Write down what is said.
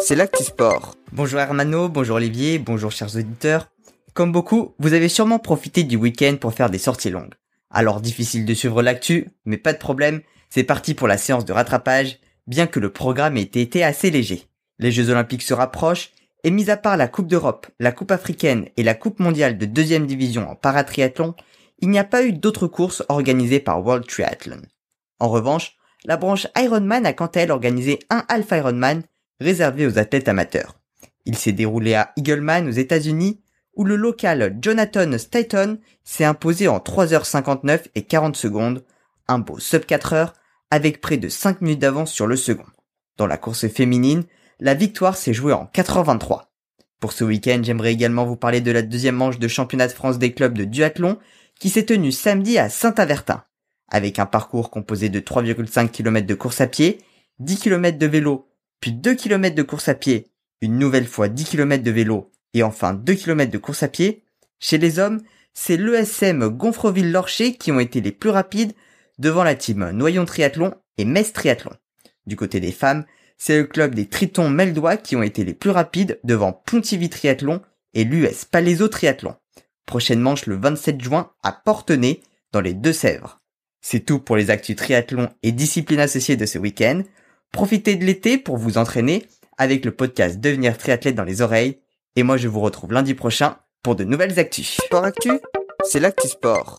C'est l'actu sport. Bonjour Hermano, bonjour Olivier, bonjour chers auditeurs. Comme beaucoup, vous avez sûrement profité du week-end pour faire des sorties longues. Alors difficile de suivre l'actu, mais pas de problème, c'est parti pour la séance de rattrapage, bien que le programme ait été assez léger. Les Jeux Olympiques se rapprochent, et mis à part la Coupe d'Europe, la Coupe africaine et la Coupe mondiale de deuxième division en paratriathlon, il n'y a pas eu d'autres courses organisées par World Triathlon. En revanche, la branche Ironman a quant à elle organisé un Half Ironman réservé aux athlètes amateurs. Il s'est déroulé à Eagleman aux États-Unis où le local Jonathan Staton s'est imposé en 3h59 et 40 secondes, un beau sub 4 heures avec près de 5 minutes d'avance sur le second. Dans la course féminine, la victoire s'est jouée en 4h23. Pour ce week-end, j'aimerais également vous parler de la deuxième manche de championnat de France des clubs de duathlon qui s'est tenue samedi à Saint-Avertin avec un parcours composé de 3,5 km de course à pied, 10 km de vélo, puis 2 km de course à pied, une nouvelle fois 10 km de vélo, et enfin 2 km de course à pied, chez les hommes, c'est l'ESM Gonfreville-Lorcher qui ont été les plus rapides devant la team Noyon Triathlon et Metz Triathlon. Du côté des femmes, c'est le club des Tritons Meldois qui ont été les plus rapides devant Pontivy Triathlon et l'US Palaiso Triathlon. Prochaine manche le 27 juin à Portenay, dans les Deux-Sèvres. C'est tout pour les actus triathlon et disciplines associées de ce week-end. Profitez de l'été pour vous entraîner avec le podcast Devenir triathlète dans les oreilles. Et moi, je vous retrouve lundi prochain pour de nouvelles actus. Sport Actu, c'est l'actu sport.